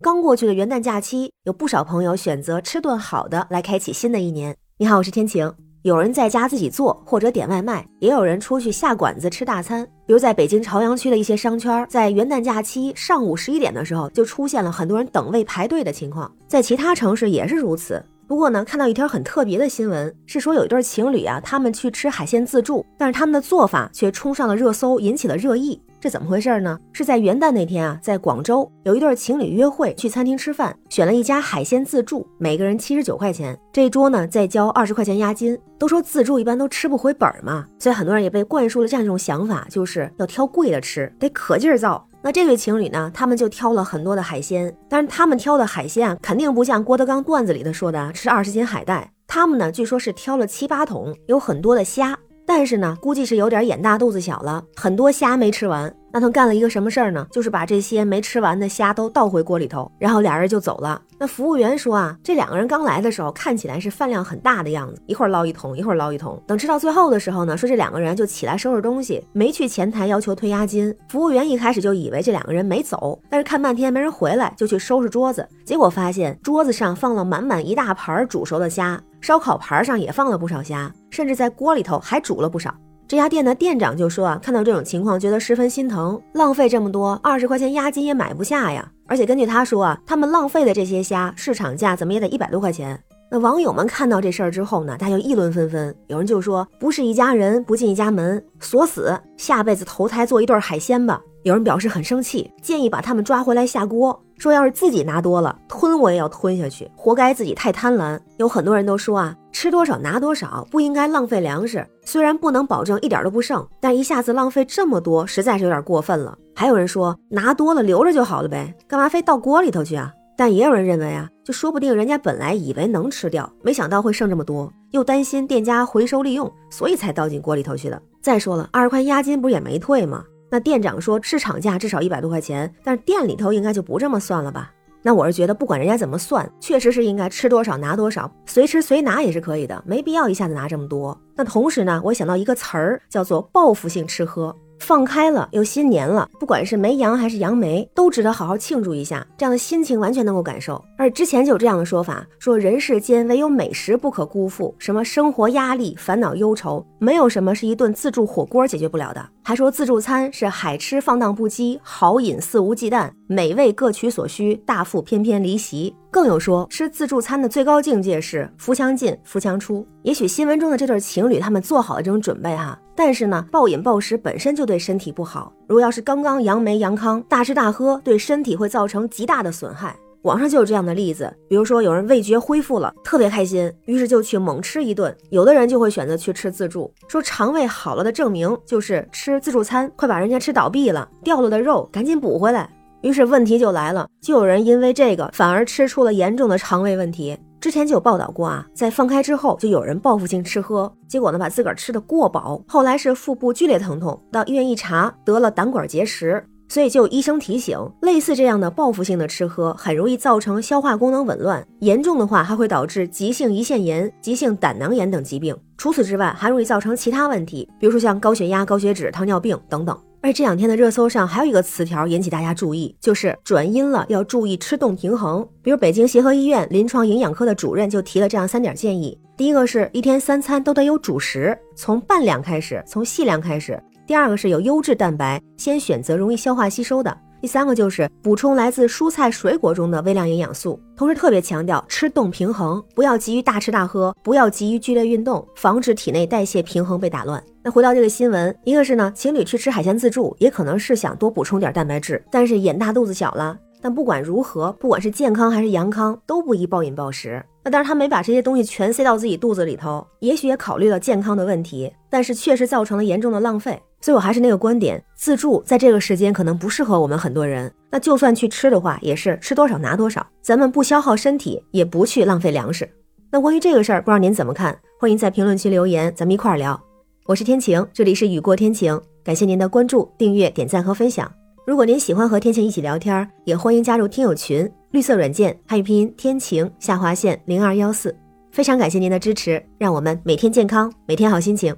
刚过去的元旦假期，有不少朋友选择吃顿好的来开启新的一年。你好，我是天晴。有人在家自己做或者点外卖，也有人出去下馆子吃大餐。比如在北京朝阳区的一些商圈，在元旦假期上午十一点的时候，就出现了很多人等位排队的情况。在其他城市也是如此。不过呢，看到一条很特别的新闻，是说有一对情侣啊，他们去吃海鲜自助，但是他们的做法却冲上了热搜，引起了热议。这怎么回事呢？是在元旦那天啊，在广州有一对情侣约会去餐厅吃饭，选了一家海鲜自助，每个人七十九块钱，这一桌呢再交二十块钱押金。都说自助一般都吃不回本儿嘛，所以很多人也被灌输了这样一种想法，就是要挑贵的吃，得可劲儿造。那这对情侣呢，他们就挑了很多的海鲜，但是他们挑的海鲜啊，肯定不像郭德纲段子里的说的吃二十斤海带，他们呢据说是挑了七八桶，有很多的虾。但是呢，估计是有点眼大肚子小了，很多虾没吃完。那他干了一个什么事儿呢？就是把这些没吃完的虾都倒回锅里头，然后俩人就走了。那服务员说啊，这两个人刚来的时候看起来是饭量很大的样子，一会儿捞一桶，一会儿捞一桶。等吃到最后的时候呢，说这两个人就起来收拾东西，没去前台要求退押金。服务员一开始就以为这两个人没走，但是看半天没人回来，就去收拾桌子，结果发现桌子上放了满满一大盘煮熟的虾。烧烤盘上也放了不少虾，甚至在锅里头还煮了不少。这家店的店长就说啊，看到这种情况，觉得十分心疼，浪费这么多，二十块钱押金也买不下呀。而且根据他说啊，他们浪费的这些虾，市场价怎么也得一百多块钱。那网友们看到这事儿之后呢，大家就议论纷纷，有人就说不是一家人不进一家门，锁死，下辈子投胎做一对海鲜吧。有人表示很生气，建议把他们抓回来下锅。说要是自己拿多了，吞我也要吞下去，活该自己太贪婪。有很多人都说啊，吃多少拿多少，不应该浪费粮食。虽然不能保证一点都不剩，但一下子浪费这么多，实在是有点过分了。还有人说拿多了留着就好了呗，干嘛非倒锅里头去啊？但也有人认为啊，就说不定人家本来以为能吃掉，没想到会剩这么多，又担心店家回收利用，所以才倒进锅里头去的。再说了，二十块押金不是也没退吗？那店长说市场价至少一百多块钱，但是店里头应该就不这么算了吧？那我是觉得不管人家怎么算，确实是应该吃多少拿多少，随吃随拿也是可以的，没必要一下子拿这么多。那同时呢，我想到一个词儿叫做报复性吃喝。放开了，又新年了，不管是没阳还是阳梅，都值得好好庆祝一下。这样的心情完全能够感受。而之前就有这样的说法，说人世间唯有美食不可辜负，什么生活压力、烦恼忧愁，没有什么是一顿自助火锅解决不了的。还说自助餐是海吃放荡不羁，好饮肆无忌惮，美味各取所需，大腹翩翩离席。更有说吃自助餐的最高境界是扶墙进，扶墙出。也许新闻中的这对情侣他们做好了这种准备哈。但是呢，暴饮暴食本身就对身体不好。如果要是刚刚扬眉扬康，大吃大喝，对身体会造成极大的损害。网上就有这样的例子，比如说有人味觉恢复了，特别开心，于是就去猛吃一顿；有的人就会选择去吃自助，说肠胃好了的证明就是吃自助餐快把人家吃倒闭了，掉了的肉赶紧补回来。于是问题就来了，就有人因为这个反而吃出了严重的肠胃问题。之前就有报道过啊，在放开之后，就有人报复性吃喝，结果呢把自个儿吃的过饱，后来是腹部剧烈疼痛，到医院一查得了胆管结石，所以就有医生提醒，类似这样的报复性的吃喝，很容易造成消化功能紊乱，严重的话还会导致急性胰腺炎、急性胆囊炎等疾病。除此之外，还容易造成其他问题，比如说像高血压、高血脂、糖尿病等等。而这两天的热搜上还有一个词条引起大家注意，就是转阴了，要注意吃动平衡。比如北京协和医院临床营养科的主任就提了这样三点建议：第一个是一天三餐都得有主食，从半两开始，从细粮开始；第二个是有优质蛋白，先选择容易消化吸收的。第三个就是补充来自蔬菜水果中的微量营养素，同时特别强调吃动平衡，不要急于大吃大喝，不要急于剧烈运动，防止体内代谢平衡被打乱。那回到这个新闻，一个是呢，情侣去吃海鲜自助，也可能是想多补充点蛋白质，但是眼大肚子小了。但不管如何，不管是健康还是阳康，都不宜暴饮暴食。那当然，他没把这些东西全塞到自己肚子里头，也许也考虑了健康的问题，但是确实造成了严重的浪费。所以我还是那个观点，自助在这个时间可能不适合我们很多人。那就算去吃的话，也是吃多少拿多少，咱们不消耗身体，也不去浪费粮食。那关于这个事儿，不知道您怎么看？欢迎在评论区留言，咱们一块儿聊。我是天晴，这里是雨过天晴，感谢您的关注、订阅、点赞和分享。如果您喜欢和天晴一起聊天，也欢迎加入听友群，绿色软件汉语拼音天晴下划线零二幺四。非常感谢您的支持，让我们每天健康，每天好心情，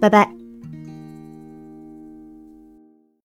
拜拜。